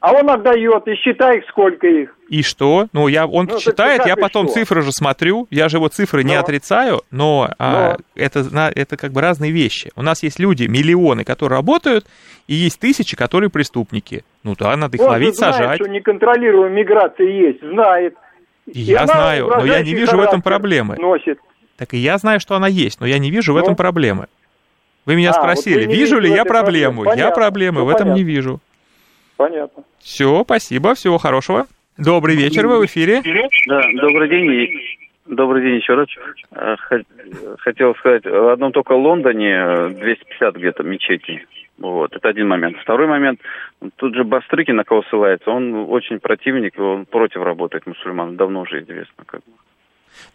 А он отдает, и считай, сколько их. И что? Ну, я, он ну, считает, я потом что? цифры же смотрю, я же его цифры но. не отрицаю, но, но. А, это, это как бы разные вещи. У нас есть люди, миллионы, которые работают, и есть тысячи, которые преступники. Ну да, надо их он ловить, знает, сажать. что неконтролируемая миграция есть, знает. И, я знаю, но я не вижу в этом проблемы. Носит. Так и я знаю, что она есть, но я не вижу ну? в этом проблемы. Вы меня а, спросили, вот вижу ли я проблему? Проблемы. Я проблемы ну, в этом понятно. не вижу. Понятно. Все, спасибо, всего хорошего. Добрый вечер, вы в эфире. Да, добрый день. Добрый день еще раз. Э, хотел сказать, в одном только Лондоне 250 где-то мечетей. Вот, это один момент. Второй момент, тут же Бастрыкин, на кого ссылается, он очень противник, он против работает мусульман, давно уже известно. Как бы.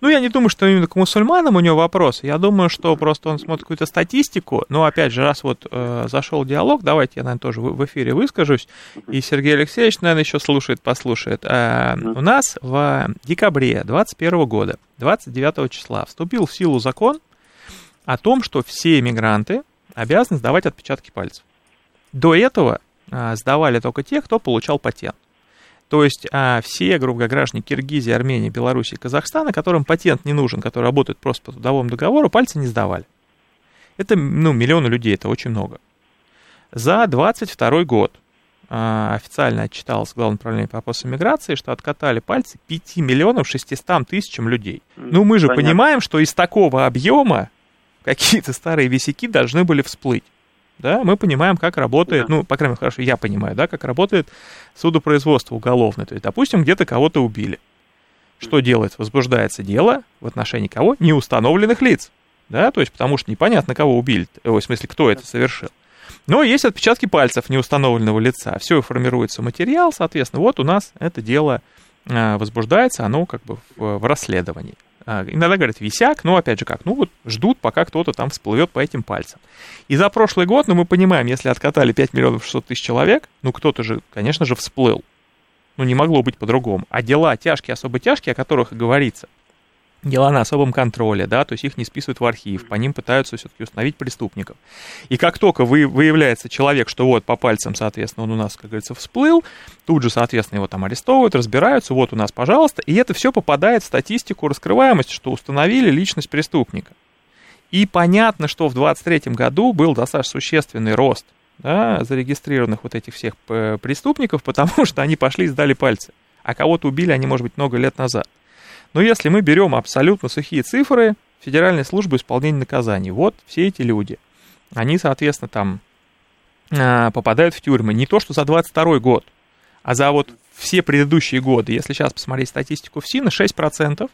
Ну, я не думаю, что именно к мусульманам у него вопрос. Я думаю, что просто он смотрит какую-то статистику. Но, опять же, раз вот э, зашел диалог, давайте я, наверное, тоже в, в эфире выскажусь. И Сергей Алексеевич, наверное, еще слушает, послушает. Э, у нас в декабре 2021 года, 29 числа, вступил в силу закон о том, что все мигранты обязаны сдавать отпечатки пальцев. До этого э, сдавали только те, кто получал патент. То есть а, все, грубо говоря, граждане Киргизии, Армении, Беларуси, Казахстана, которым патент не нужен, которые работают просто по трудовому договору, пальцы не сдавали. Это, ну, миллионы людей, это очень много. За 22 год а, официально отчиталось Главное управление по вопросам миграции, что откатали пальцы 5 миллионов 600 тысячам людей. Ну, мы же Понятно. понимаем, что из такого объема какие-то старые висяки должны были всплыть. Да, мы понимаем, как работает, да. ну, по крайней мере, хорошо, я понимаю, да, как работает судопроизводство уголовное. То есть, допустим, где-то кого-то убили. Что делается? Возбуждается дело в отношении кого? Неустановленных лиц. Да, то есть, потому что непонятно, кого убили, в смысле, кто это совершил. Но есть отпечатки пальцев неустановленного лица. Все формируется материал, соответственно, вот у нас это дело а, возбуждается, оно как бы в, в расследовании. А, иногда говорят висяк, но опять же как, ну вот ждут, пока кто-то там всплывет по этим пальцам. И за прошлый год, ну мы понимаем, если откатали 5 миллионов 600 тысяч человек, ну кто-то же, конечно же, всплыл. Ну не могло быть по-другому. А дела тяжкие, особо тяжкие, о которых и говорится – дела на особом контроле, да, то есть их не списывают в архив, по ним пытаются все-таки установить преступников. И как только вы, выявляется человек, что вот по пальцам, соответственно, он у нас, как говорится, всплыл, тут же, соответственно, его там арестовывают, разбираются, вот у нас, пожалуйста, и это все попадает в статистику раскрываемости, что установили личность преступника. И понятно, что в 2023 году был достаточно существенный рост да, зарегистрированных вот этих всех э, преступников, потому что они пошли и сдали пальцы. А кого-то убили они, может быть, много лет назад. Но если мы берем абсолютно сухие цифры Федеральной службы исполнения наказаний, вот все эти люди, они, соответственно, там а, попадают в тюрьмы не то, что за 22 год, а за вот все предыдущие годы. Если сейчас посмотреть статистику ФСИНа, 6%,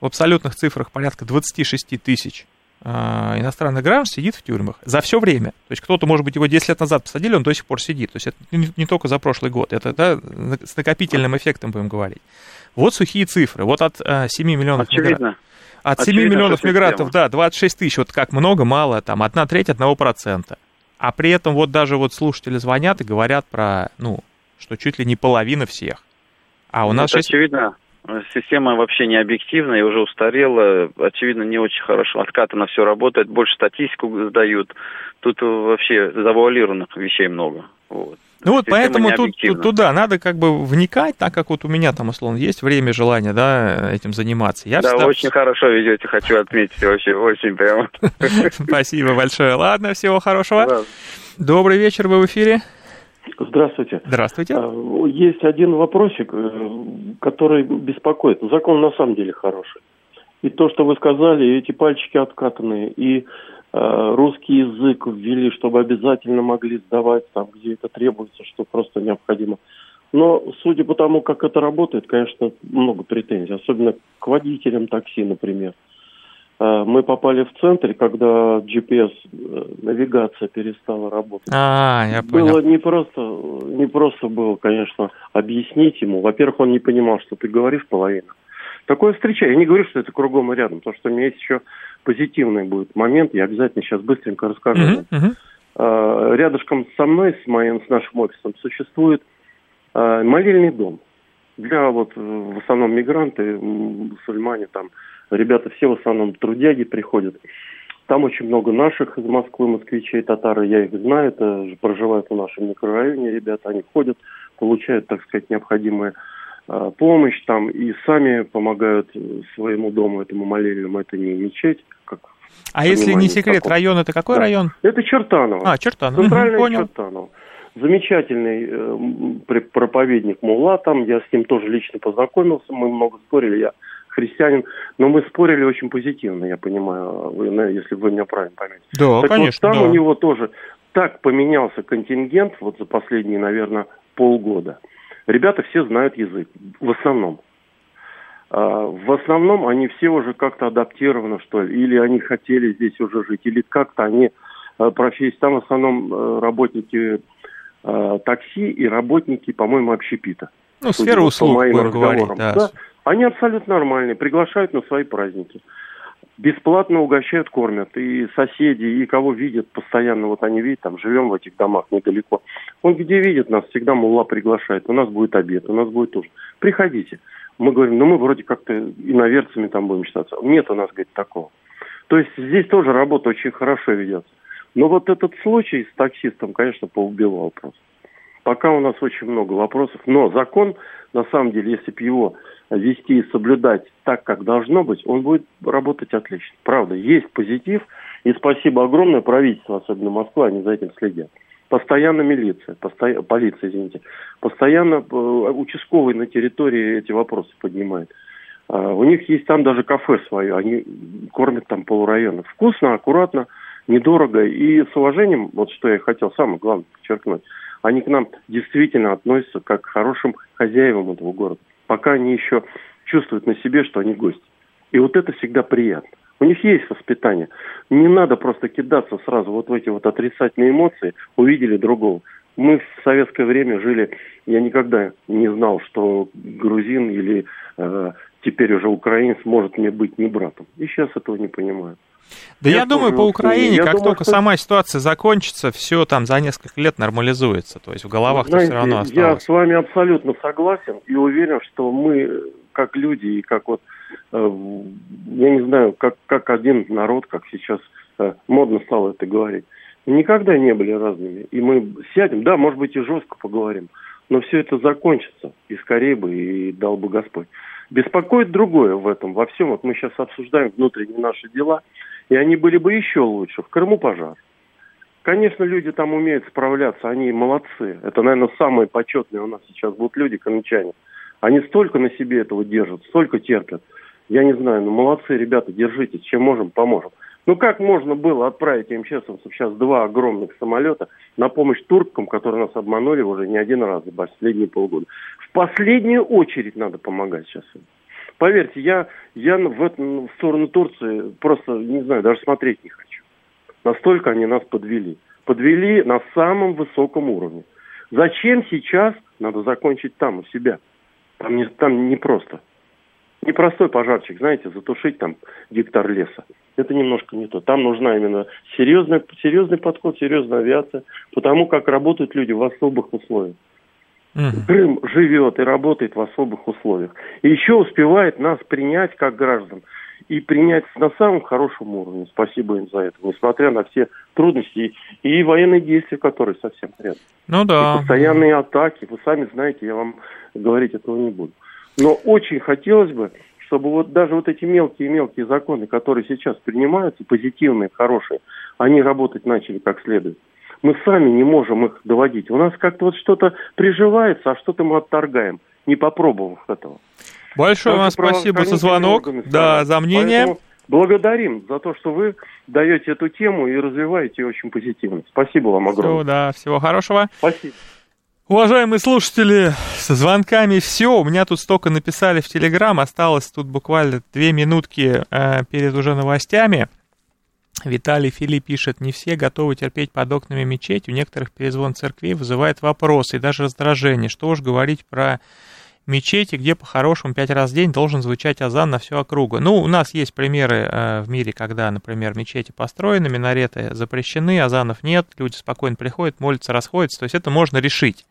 в абсолютных цифрах порядка 26 тысяч а, иностранных граждан сидит в тюрьмах за все время. То есть кто-то, может быть, его 10 лет назад посадили, он до сих пор сидит. То есть это не только за прошлый год, это да, с накопительным эффектом будем говорить. Вот сухие цифры. Вот от 7 а, миллионов Очевидно. От 7 Очевидно, миллионов мигрантов, да, 26 тысяч, вот как много, мало, там, одна треть одного процента. А при этом вот даже вот слушатели звонят и говорят про, ну, что чуть ли не половина всех. А у нас... Это 6... очевидно. Система вообще не объективная и уже устарела. Очевидно, не очень хорошо откатано все работает. Больше статистику сдают. Тут вообще завуалированных вещей много. Вот. Ну вот поэтому тут, тут туда надо как бы вникать, так как вот у меня там, условно, есть время, желание, да, этим заниматься. Я да, всегда... очень хорошо ведете, хочу отметить, очень, очень прямо. Спасибо большое. Ладно, всего хорошего. Добрый вечер, вы в эфире. Здравствуйте. Здравствуйте. А, есть один вопросик, э, который беспокоит. Закон на самом деле хороший. И то, что вы сказали, эти пальчики откатанные, и русский язык ввели, чтобы обязательно могли сдавать там, где это требуется, что просто необходимо. Но судя по тому, как это работает, конечно, много претензий, особенно к водителям такси, например. Э, мы попали в центр, когда GPS-навигация э, перестала работать. А, я понял. Было не просто, не просто было, конечно, объяснить ему. Во-первых, он не понимал, что ты говоришь половину. Такое встречаю. Я не говорю, что это кругом и рядом, потому что у меня есть еще позитивный будет момент, я обязательно сейчас быстренько расскажу. Uh-huh, uh-huh. Рядышком со мной, с моим, с нашим офисом, существует а, молельный дом. Для вот э, в основном мигранты, мусульмане, там ребята все в основном трудяги приходят. Там очень много наших из Москвы, москвичей, татары, я их знаю, это проживают в нашем микрорайоне ребята, они ходят, получают, так сказать, необходимые а, помощь там и сами помогают своему дому, этому молельному, это не мечеть, как А если не секрет, такого. район это какой да. район? Это Чертаново. А, Чертаново. Центральный Понял. Чертаново. Замечательный э, проповедник Мула там, я с ним тоже лично познакомился, мы много спорили, я христианин, но мы спорили очень позитивно, я понимаю, вы, если вы меня правильно поймете. Да, так конечно. Вот там да. у него тоже так поменялся контингент вот за последние, наверное, полгода – Ребята все знают язык, в основном. А, в основном они все уже как-то адаптированы, что ли, или они хотели здесь уже жить, или как-то они а, профессии, там в основном а, работники такси и работники, по-моему, общепита. Ну, сфера услуг, будем говорить, да. да. Они абсолютно нормальные, приглашают на свои праздники бесплатно угощают, кормят. И соседи, и кого видят постоянно, вот они видят, там, живем в этих домах недалеко. Он где видит нас, всегда мулла приглашает. У нас будет обед, у нас будет тоже. Приходите. Мы говорим, ну мы вроде как-то иноверцами там будем считаться. Нет у нас, говорит, такого. То есть здесь тоже работа очень хорошо ведется. Но вот этот случай с таксистом, конечно, поубивал просто. Пока у нас очень много вопросов. Но закон, на самом деле, если бы его вести и соблюдать так, как должно быть, он будет работать отлично. Правда, есть позитив, и спасибо огромное правительству, особенно Москва, они за этим следят. Постоянно милиция, посто... полиция, извините, постоянно э, участковый на территории эти вопросы поднимает. А, у них есть там даже кафе свое, они кормят там полурайона. Вкусно, аккуратно, недорого. И с уважением, вот что я хотел самое главное подчеркнуть, они к нам действительно относятся как к хорошим хозяевам этого города. Пока они еще чувствуют на себе, что они гости. И вот это всегда приятно. У них есть воспитание. Не надо просто кидаться сразу вот в эти вот отрицательные эмоции. Увидели другого. Мы в советское время жили, я никогда не знал, что грузин или э, теперь уже украинец может мне быть не братом. И сейчас этого не понимаю. Да я, я думаю, по Украине, я как думаю, только что... сама ситуация закончится, все там за несколько лет нормализуется. То есть в головах Знаете, все равно осталось. Я с вами абсолютно согласен и уверен, что мы, как люди и как вот, э, я не знаю, как, как один народ, как сейчас э, модно стало это говорить, никогда не были разными. И мы сядем, да, может быть, и жестко поговорим, но все это закончится, и скорее бы, и дал бы Господь. Беспокоит другое в этом, во всем. Вот мы сейчас обсуждаем внутренние наши дела, и они были бы еще лучше. В Крыму пожар. Конечно, люди там умеют справляться, они молодцы. Это, наверное, самые почетные у нас сейчас будут люди, крымчане. Они столько на себе этого держат, столько терпят. Я не знаю, ну молодцы, ребята, держитесь, чем можем, поможем. Ну как можно было отправить МЧСовцев сейчас два огромных самолета на помощь туркам, которые нас обманули уже не один раз за последние полгода? В последнюю очередь надо помогать сейчас Поверьте, я, я в, этом, в сторону Турции просто, не знаю, даже смотреть не хочу. Настолько они нас подвели. Подвели на самом высоком уровне. Зачем сейчас надо закончить там, у себя? Там не, там не просто непростой пожарчик, знаете, затушить там гектар леса. Это немножко не то. Там нужна именно серьезный, серьезный подход, серьезная авиация, потому как работают люди в особых условиях. Угу. Крым живет и работает в особых условиях. И еще успевает нас принять как граждан. И принять на самом хорошем уровне. Спасибо им за это. Несмотря на все трудности и, и военные действия, которые совсем рядом. Ну да. И постоянные атаки. Вы сами знаете, я вам говорить этого не буду. Но очень хотелось бы, чтобы вот даже вот эти мелкие-мелкие законы, которые сейчас принимаются, позитивные, хорошие, они работать начали как следует. Мы сами не можем их доводить. У нас как-то вот что-то приживается, а что-то мы отторгаем, не попробовав этого. Большое вам спасибо за звонок, да, за мнение. Поэтому благодарим за то, что вы даете эту тему и развиваете ее очень позитивно. Спасибо вам огромное. Все, да, всего хорошего. Спасибо. Уважаемые слушатели, со звонками все. У меня тут столько написали в Телеграм. Осталось тут буквально две минутки э, перед уже новостями. Виталий Фили пишет, не все готовы терпеть под окнами мечети. У некоторых перезвон церквей вызывает вопросы и даже раздражение. Что уж говорить про мечети, где по-хорошему пять раз в день должен звучать азан на всю округу. Ну, у нас есть примеры э, в мире, когда, например, мечети построены, минареты запрещены, азанов нет, люди спокойно приходят, молятся, расходятся. То есть это можно решить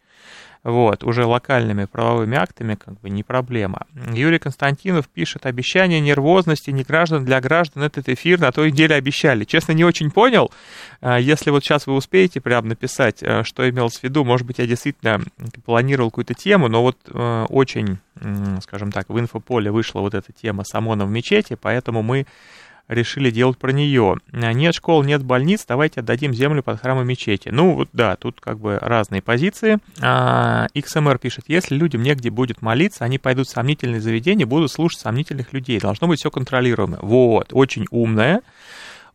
вот, уже локальными правовыми актами как бы не проблема. Юрий Константинов пишет, обещание нервозности не граждан для граждан этот эфир на той неделе обещали. Честно, не очень понял. А, если вот сейчас вы успеете прям написать, э, что имел в виду, может быть, я действительно планировал какую-то тему, но вот э, очень, скажем так, в инфополе вышла вот эта тема с ОМОНом в мечети, поэтому мы решили делать про нее. Нет школ, нет больниц, давайте отдадим землю под храмы мечети. Ну, вот да, тут как бы разные позиции. А, XMR пишет, если людям негде будет молиться, они пойдут в сомнительные заведения, будут слушать сомнительных людей. Должно быть все контролируемо. Вот, очень умная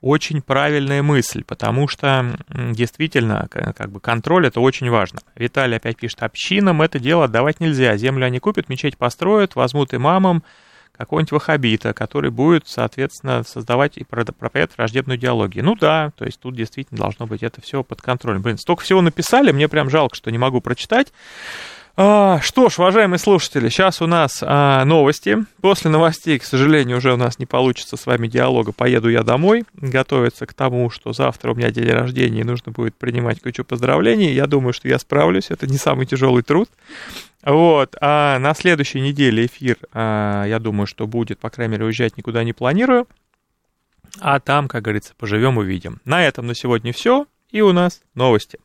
очень правильная мысль, потому что действительно, как бы контроль это очень важно. Виталий опять пишет, общинам это дело отдавать нельзя. Землю они купят, мечеть построят, возьмут имамам, какого-нибудь ваххабита, который будет, соответственно, создавать и проповедовать враждебную идеологию. Ну да, то есть тут действительно должно быть это все под контролем. Блин, столько всего написали, мне прям жалко, что не могу прочитать. А, что ж, уважаемые слушатели, сейчас у нас а, новости. После новостей, к сожалению, уже у нас не получится с вами диалога. Поеду я домой, готовиться к тому, что завтра у меня день рождения, и нужно будет принимать кучу поздравлений. Я думаю, что я справлюсь. Это не самый тяжелый труд. Вот, а на следующей неделе эфир, а, я думаю, что будет, по крайней мере, уезжать никуда не планирую. А там, как говорится, поживем увидим. На этом на сегодня все. И у нас новости.